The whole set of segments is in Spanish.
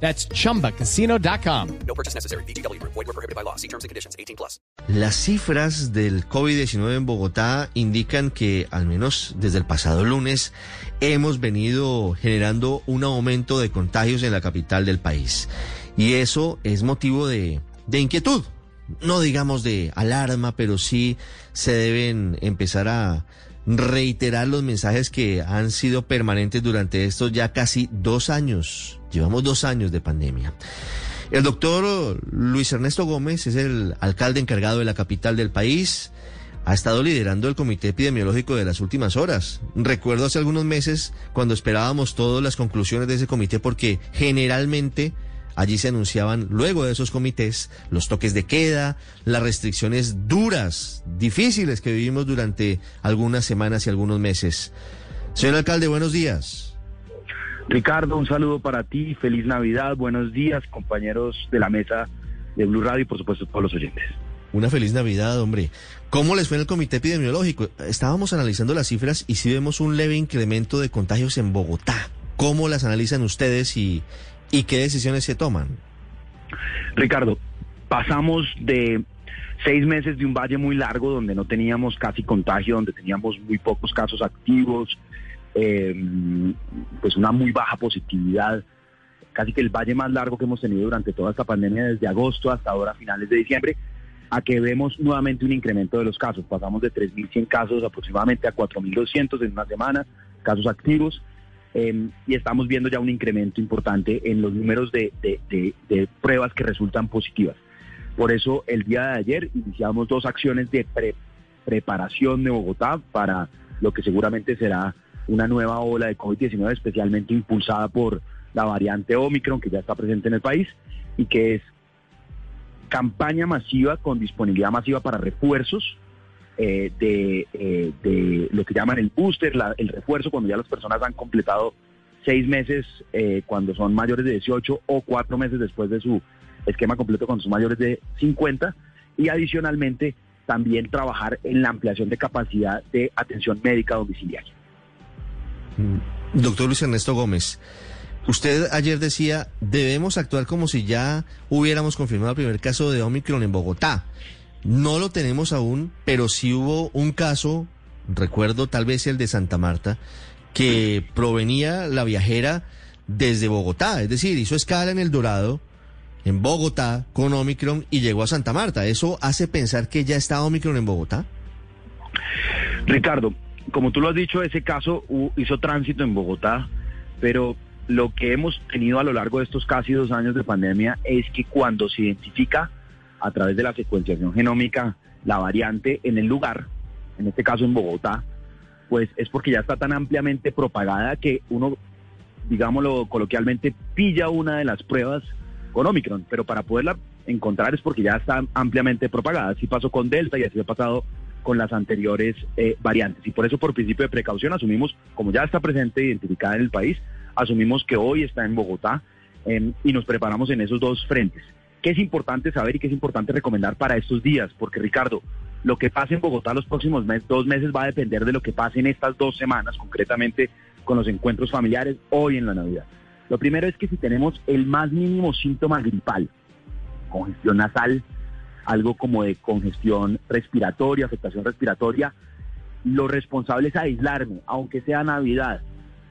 That's chumbacasino.com. No purchase necessary. BGW. Void were prohibited by law. See terms and conditions. 18 plus. Las cifras del COVID-19 en Bogotá indican que, al menos desde el pasado lunes, hemos venido generando un aumento de contagios en la capital del país. Y eso es motivo de, de inquietud. No digamos de alarma, pero sí se deben empezar a reiterar los mensajes que han sido permanentes durante estos ya casi dos años. Llevamos dos años de pandemia. El doctor Luis Ernesto Gómez es el alcalde encargado de la capital del país. Ha estado liderando el comité epidemiológico de las últimas horas. Recuerdo hace algunos meses cuando esperábamos todas las conclusiones de ese comité porque generalmente Allí se anunciaban, luego de esos comités, los toques de queda, las restricciones duras, difíciles que vivimos durante algunas semanas y algunos meses. Señor alcalde, buenos días. Ricardo, un saludo para ti, feliz Navidad, buenos días, compañeros de la mesa de Blue Radio y por supuesto todos los oyentes. Una feliz Navidad, hombre. ¿Cómo les fue en el comité epidemiológico? Estábamos analizando las cifras y sí vemos un leve incremento de contagios en Bogotá. ¿Cómo las analizan ustedes y, ¿Y qué decisiones se toman? Ricardo, pasamos de seis meses de un valle muy largo donde no teníamos casi contagio, donde teníamos muy pocos casos activos, eh, pues una muy baja positividad, casi que el valle más largo que hemos tenido durante toda esta pandemia desde agosto hasta ahora finales de diciembre, a que vemos nuevamente un incremento de los casos. Pasamos de 3.100 casos aproximadamente a 4.200 en una semana, casos activos. Em, y estamos viendo ya un incremento importante en los números de, pruebas que resultan positivas. Por eso el día de ayer iniciamos dos acciones de preparación de Bogotá para lo que seguramente será una nueva ola de COVID-19 especialmente impulsada por la variante Omicron que ya está presente en el país y que es campaña masiva con disponibilidad masiva para refuerzos eh, eh, de, lo que llaman el booster, el refuerzo, cuando ya las personas han completado seis meses eh, cuando son mayores de 18 o cuatro meses después de su esquema completo cuando son mayores de 50 y adicionalmente también trabajar en la ampliación de capacidad de atención médica domiciliaria. Mm. Doctor Luis Ernesto Gómez, usted ayer decía, debemos actuar como si ya hubiéramos confirmado el primer caso de Omicron en Bogotá. No lo tenemos aún, pero sí hubo un caso, recuerdo tal vez el de Santa Marta, que provenía la viajera desde Bogotá, es decir, hizo escala en El Dorado, en Bogotá, con Omicron y llegó a Santa Marta. ¿Eso hace pensar que ya está Omicron en Bogotá? Ricardo, como tú lo has dicho, ese caso hizo tránsito en Bogotá, pero lo que hemos tenido a lo largo de estos casi dos años de pandemia es que cuando se identifica a través de la secuenciación genómica la variante en el lugar, en este caso en Bogotá, pues es porque ya está tan ampliamente propagada que uno, digámoslo coloquialmente, pilla una de las pruebas con Omicron, pero para poderla encontrar es porque ya está ampliamente propagada. Así pasó con Delta y así ha pasado con las anteriores eh, variantes. Y por eso, por principio de precaución, asumimos, como ya está presente e identificada en el país, asumimos que hoy está en Bogotá em, y nos preparamos en esos dos frentes. ¿Qué es importante saber y qué es importante recomendar para estos días? Porque Ricardo, lo que pase en Bogotá los próximos dos meses va a depender de lo que pase en estas dos semanas, concretamente con los encuentros familiares hoy en la Navidad. Lo primero es que si tenemos el más mínimo síntoma gripal, congestión nasal, algo como de congestión respiratoria, afectación respiratoria, lo responsable es aislarme, aunque sea Navidad.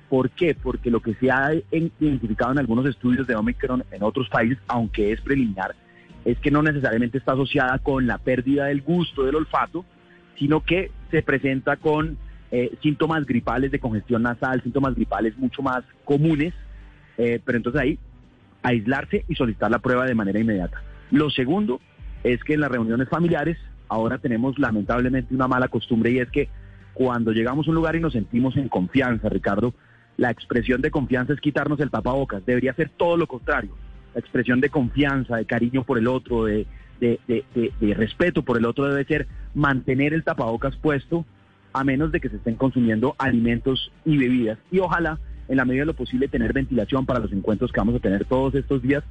¿Por qué? Porque lo que se ha identificado en algunos estudios de Omicron en otros países, aunque es preliminar, es que no necesariamente está asociada con la pérdida del gusto del olfato, sino que se presenta con eh, síntomas gripales de congestión nasal, síntomas gripales mucho más comunes, eh, pero entonces ahí aislarse y solicitar la prueba de manera inmediata. Lo segundo es que en las reuniones familiares ahora tenemos lamentablemente una mala costumbre y es que cuando llegamos a un lugar y nos sentimos en confianza, Ricardo, la expresión de confianza es quitarnos el tapabocas. Debería ser todo lo contrario. La expresión de confianza, de cariño por el otro, de, de, de- respeto por el otro debe ser mantener el tapabocas puesto a menos de que se estén consumiendo alimentos y bebidas. Y ojalá, en la medida de lo posible, tener ventilación para los encuentros que vamos a tener todos estos días,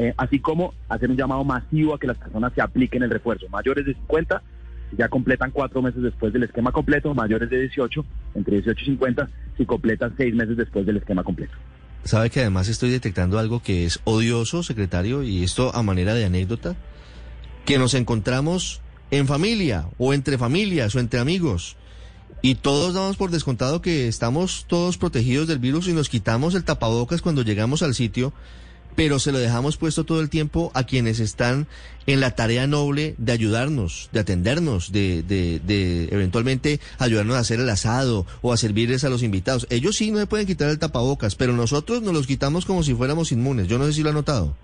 eh, así como hacer un llamado masivo a que las personas se apliquen el refuerzo. Mayores de 50 ya completan cuatro meses después del esquema completo, mayores de 18, entre 18 y 50, si completan seis meses después del esquema completo. ¿Sabe que además estoy detectando algo que es odioso, secretario, y esto a manera de anécdota? Que nos encontramos en familia, o entre familias, o entre amigos, y todos damos por descontado que estamos todos protegidos del virus y nos quitamos el tapabocas cuando llegamos al sitio, pero se lo dejamos puesto todo el tiempo a quienes están en la tarea noble de ayudarnos, de atendernos, de, de, de eventualmente ayudarnos a hacer el asado o a servirles a los invitados. Ellos sí no se pueden quitar el tapabocas, pero nosotros nos los quitamos como si fuéramos inmunes. Yo no sé si lo ha notado.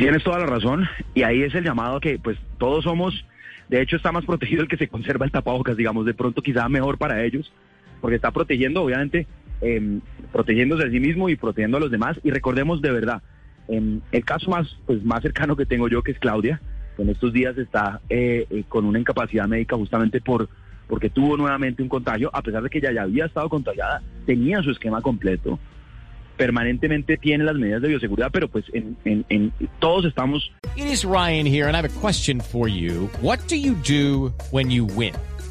Tienes toda la razón y ahí es el llamado que pues todos somos, de hecho está más protegido el que se conserva el tapabocas, digamos, de pronto quizá mejor para ellos, porque está protegiendo obviamente, eh, protegiéndose a sí mismo y protegiendo a los demás y recordemos de verdad, eh, el caso más, pues, más cercano que tengo yo que es Claudia, que en estos días está eh, eh, con una incapacidad médica justamente por porque tuvo nuevamente un contagio, a pesar de que ella ya había estado contagiada, tenía su esquema completo, permanentemente tiene las medidas de bioseguridad, pero pues en, en, en todos estamos It is Ryan here, and I have a question for you. What do you do when you win?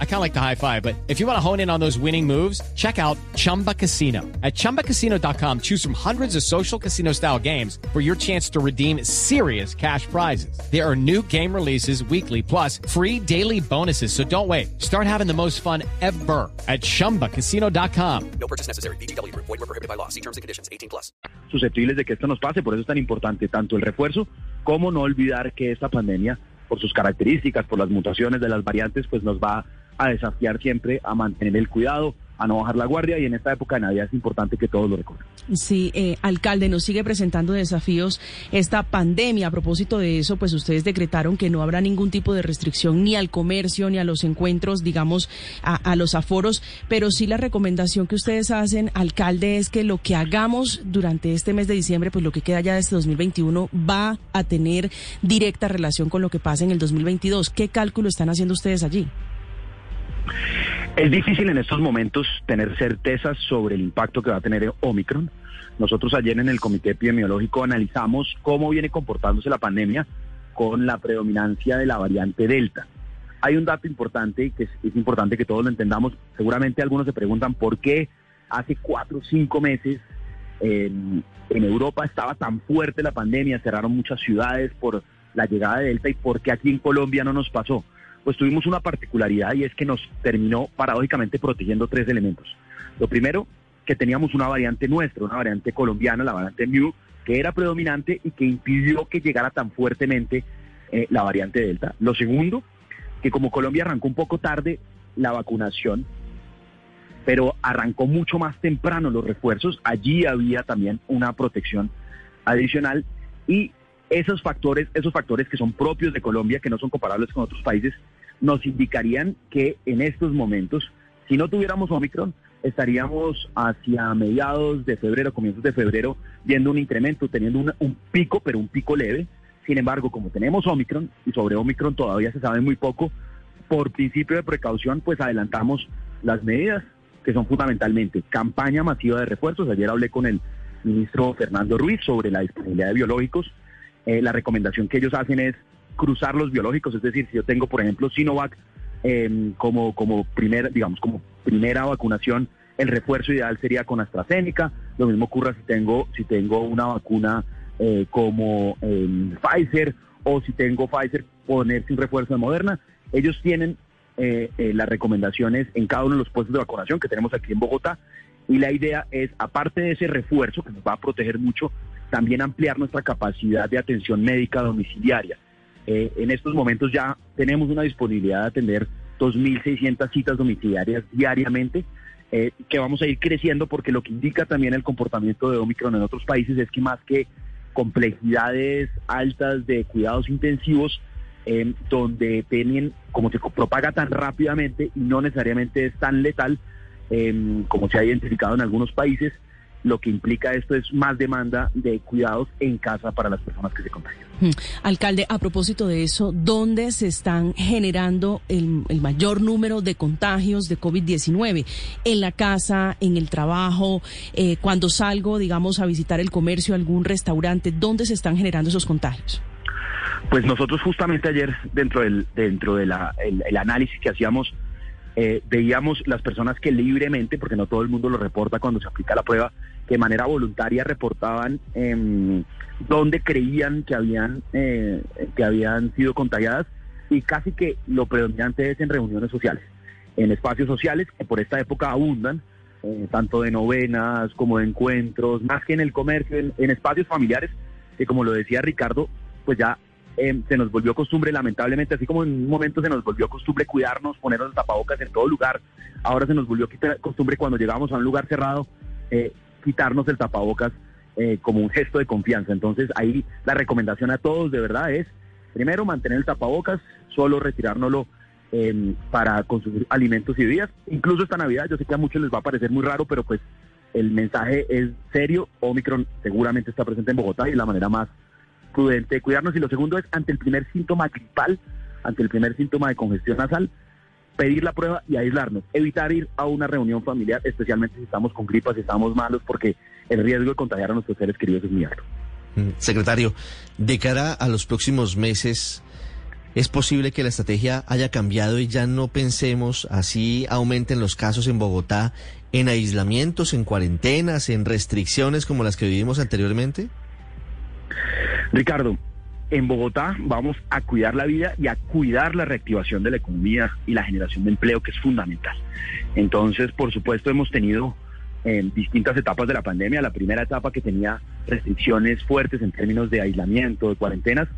I kind of like the high five, but if you want to hone in on those winning moves, check out Chumba Casino. At chumbacasino.com, choose from hundreds of social casino style games for your chance to redeem serious cash prizes. There are new game releases weekly, plus free daily bonuses. So don't wait. Start having the most fun ever at chumbacasino.com. No purchase necessary. VGW Group. Void were prohibited by law. See terms and conditions. 18 plus. susceptibles de que esto nos pase, por eso es tan importante tanto el refuerzo como no olvidar que esta pandemia, por sus características, por las mutaciones de las variantes, pues nos va a desafiar siempre a mantener el cuidado, a no bajar la guardia y en esta época de Navidad es importante que todos lo recuerden. Sí, eh, alcalde, nos sigue presentando desafíos esta pandemia. A propósito de eso, pues ustedes decretaron que no habrá ningún tipo de restricción ni al comercio ni a los encuentros, digamos, a, a los aforos, pero sí la recomendación que ustedes hacen, alcalde, es que lo que hagamos durante este mes de diciembre, pues lo que queda ya de este 2021, va a tener directa relación con lo que pasa en el 2022. ¿Qué cálculo están haciendo ustedes allí? Es difícil en estos momentos tener certezas sobre el impacto que va a tener Omicron. Nosotros ayer en el Comité Epidemiológico analizamos cómo viene comportándose la pandemia con la predominancia de la variante Delta. Hay un dato importante que es, importante que todos lo entendamos. Seguramente algunos se preguntan por qué hace cuatro o cinco meses en Europa estaba tan fuerte la pandemia, cerraron muchas ciudades por la llegada de Delta y por qué aquí en Colombia no nos pasó pues tuvimos una particularidad y es que nos terminó paradójicamente protegiendo tres elementos. Lo primero, que teníamos una variante nuestra, una variante colombiana, la variante Mu, que era predominante y que impidió que llegara tan fuertemente eh, la variante Delta. Lo segundo, que como Colombia arrancó un poco tarde la vacunación, pero arrancó mucho más temprano los refuerzos, allí había también una protección adicional y esos factores, esos factores que son propios de Colombia, que no son comparables con otros países, nos indicarían que en estos momentos, si no tuviéramos Omicron, estaríamos hacia mediados de febrero, comienzos de febrero, viendo un incremento, teniendo un, pico, pero un pico leve. Sin embargo, como tenemos Omicron, y sobre Omicron todavía se sabe muy poco, por principio de precaución, pues adelantamos las medidas, que son fundamentalmente campaña masiva de refuerzos. Ayer hablé con el ministro Fernando Ruiz sobre la disponibilidad de biológicos eh, la recomendación que ellos hacen es cruzar los biológicos, es decir, si yo tengo, por ejemplo, Sinovac eh, como, como, primera, digamos, como primera vacunación, el refuerzo ideal sería con AstraZeneca, lo mismo ocurra si tengo, si tengo una vacuna eh, como eh, Pfizer o si tengo Pfizer, ponerse un refuerzo de Moderna. Ellos tienen eh, eh, las recomendaciones en cada uno de los puestos de vacunación que tenemos aquí en Bogotá y la idea es, aparte de ese refuerzo que nos va a proteger mucho, también ampliar nuestra capacidad de atención médica domiciliaria. Eh, en estos momentos ya tenemos una disponibilidad de atender 2.600 citas domiciliarias diariamente, eh, que vamos a ir creciendo porque lo que indica también el comportamiento de Omicron en otros países es que más que complejidades altas de cuidados intensivos, eh, donde tienen, como se propaga tan rápidamente y no necesariamente es tan letal, eh, como se ha identificado en algunos países, lo que implica esto es más demanda de cuidados en casa para las personas que se contagian. Hmm. Alcalde, a propósito de eso, ¿dónde se están generando el, el mayor número de contagios de COVID-19? ¿En la casa, en el trabajo, eh, cuando salgo, digamos, a visitar el comercio, algún restaurante? ¿Dónde se están generando esos contagios? Pues nosotros justamente ayer, dentro del dentro de la, el, el análisis que hacíamos, eh, veíamos las personas que libremente, porque no todo el mundo lo reporta cuando se aplica la prueba, de manera voluntaria reportaban eh, dónde creían que habían, eh, que habían sido contagiadas y casi que lo predominante es en reuniones sociales, en espacios sociales que por esta época abundan, eh, tanto de novenas como de encuentros, más que en el comercio, en espacios familiares, que como lo decía Ricardo, pues ya eh, se nos volvió costumbre, lamentablemente, así como en un momento se nos volvió costumbre cuidarnos, ponernos el tapabocas en todo lugar, ahora se nos volvió costumbre cuando llegamos a un lugar cerrado, eh, quitarnos el tapabocas eh, como un gesto de confianza. Entonces ahí la recomendación a todos de verdad es, primero, mantener el tapabocas, solo retirárnoslo eh, para consumir alimentos y bebidas, incluso esta Navidad, yo sé que a muchos les va a parecer muy raro, pero pues el mensaje es serio, Omicron seguramente está presente en Bogotá y la manera más prudente de cuidarnos. Y lo segundo es, ante el primer síntoma gripal, ante el primer síntoma de congestión nasal, pedir la prueba y aislarnos. Evitar ir a una reunión familiar, especialmente si estamos con gripas, si estamos malos, porque el riesgo de contagiar a nuestros seres queridos es muy alto. Mm, secretario, de cara a los próximos meses, ¿es posible que la estrategia haya cambiado y ya no pensemos así aumenten los casos en Bogotá en aislamientos, en cuarentenas, en restricciones como las que vivimos anteriormente? Ricardo, en Bogotá vamos a cuidar la vida y a cuidar la reactivación de la economía y la generación de empleo, que es fundamental. Entonces, por supuesto, hemos tenido en eh, distintas etapas de la pandemia. La primera etapa que tenía restricciones fuertes en términos de aislamiento, de cuarentenas,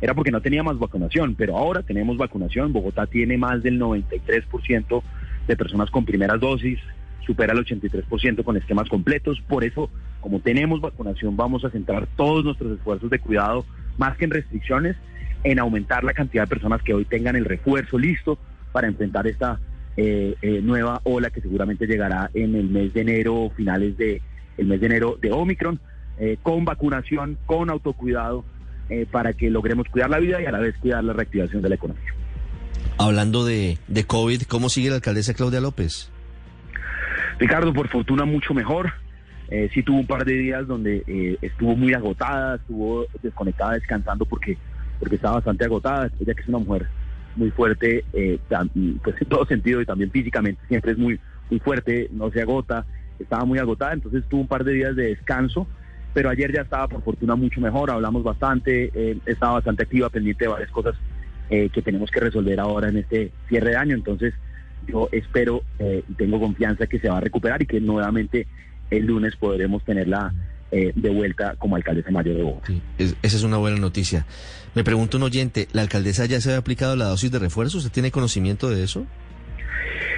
era porque no teníamos vacunación, pero ahora tenemos vacunación. Bogotá tiene más del 93% de personas con primeras dosis, supera el 83% con esquemas completos. Por eso, como tenemos vacunación, vamos a centrar todos nuestros esfuerzos de cuidado, más que en restricciones, en aumentar la cantidad de personas que hoy tengan el refuerzo listo para enfrentar esta eh, eh, nueva ola que seguramente llegará en el mes de enero, finales de el mes de enero de Omicron, eh, con vacunación, con autocuidado, para que logremos cuidar la vida y a la vez cuidar la reactivación de la economía. Hablando de, de COVID, ¿cómo sigue la alcaldesa Claudia López? Ricardo, por fortuna, mucho mejor. Eh, sí tuvo un par de días donde eh, estuvo muy agotada, estuvo desconectada, descansando porque, porque estaba bastante agotada. Ella que es una mujer muy fuerte, eh, pues en todo sentido y también físicamente, siempre es muy, muy fuerte, no se agota, estaba muy agotada, entonces tuvo un par de días de descanso, pero ayer ya estaba por fortuna mucho mejor, hablamos bastante, eh, estaba bastante activa, pendiente de varias cosas eh, que tenemos que resolver ahora en este cierre de año, entonces yo espero eh, y tengo confianza que se va a recuperar y que nuevamente el lunes podremos tenerla eh, de vuelta como alcaldesa mayor de Bogotá. Sí, es- esa es una buena noticia. Me pregunta un oyente, ¿la alcaldesa ya se ha aplicado la dosis de refuerzo? ¿Usted tiene conocimiento de eso?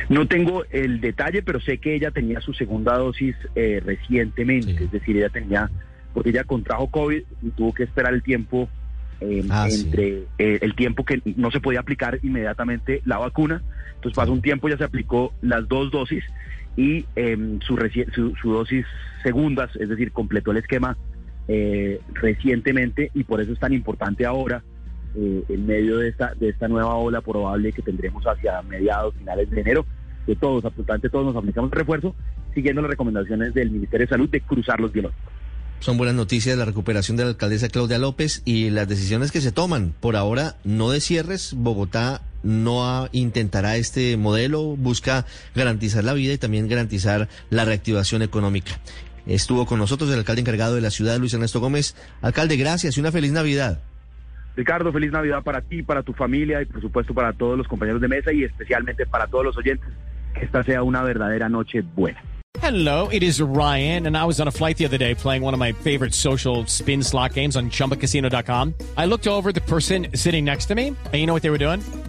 No tengo el detalle, pero sé que ella tenía su segunda dosis eh, recientemente, Sí. es decir, ella tenía, porque ella contrajo COVID y tuvo que esperar el tiempo eh, Ah, sí. entre eh, el tiempo que no se podía aplicar inmediatamente la vacuna. Entonces pasó un tiempo, ya se aplicó las dos dosis y em, su, su, su dosis segundas, es decir, completó el esquema eh, recientemente y por eso es tan importante ahora, eh, en medio de esta, de esta nueva ola probable que tendremos hacia mediados, finales de enero, que todos, absolutamente todos nos aplicamos refuerzo, siguiendo las recomendaciones del Ministerio de Salud de cruzar los biológicos. Son buenas noticias la recuperación de la alcaldesa Claudia López y las decisiones que se toman. Por ahora, no de cierres. Bogotá no intentará este modelo, busca garantizar la vida y también garantizar la reactivación económica. Estuvo con nosotros el alcalde encargado de la ciudad, Luis Ernesto Gómez. Alcalde, gracias y una feliz Navidad. Ricardo, feliz Navidad para ti, para tu familia y por supuesto para todos los compañeros de mesa y especialmente para todos los oyentes. Que esta sea una verdadera noche buena. Hello, it is Ryan, and I was on a flight the other day playing one of my favorite social spin slot games on chumbacasino.com. I looked over at the person sitting next to me, and you know what they were doing?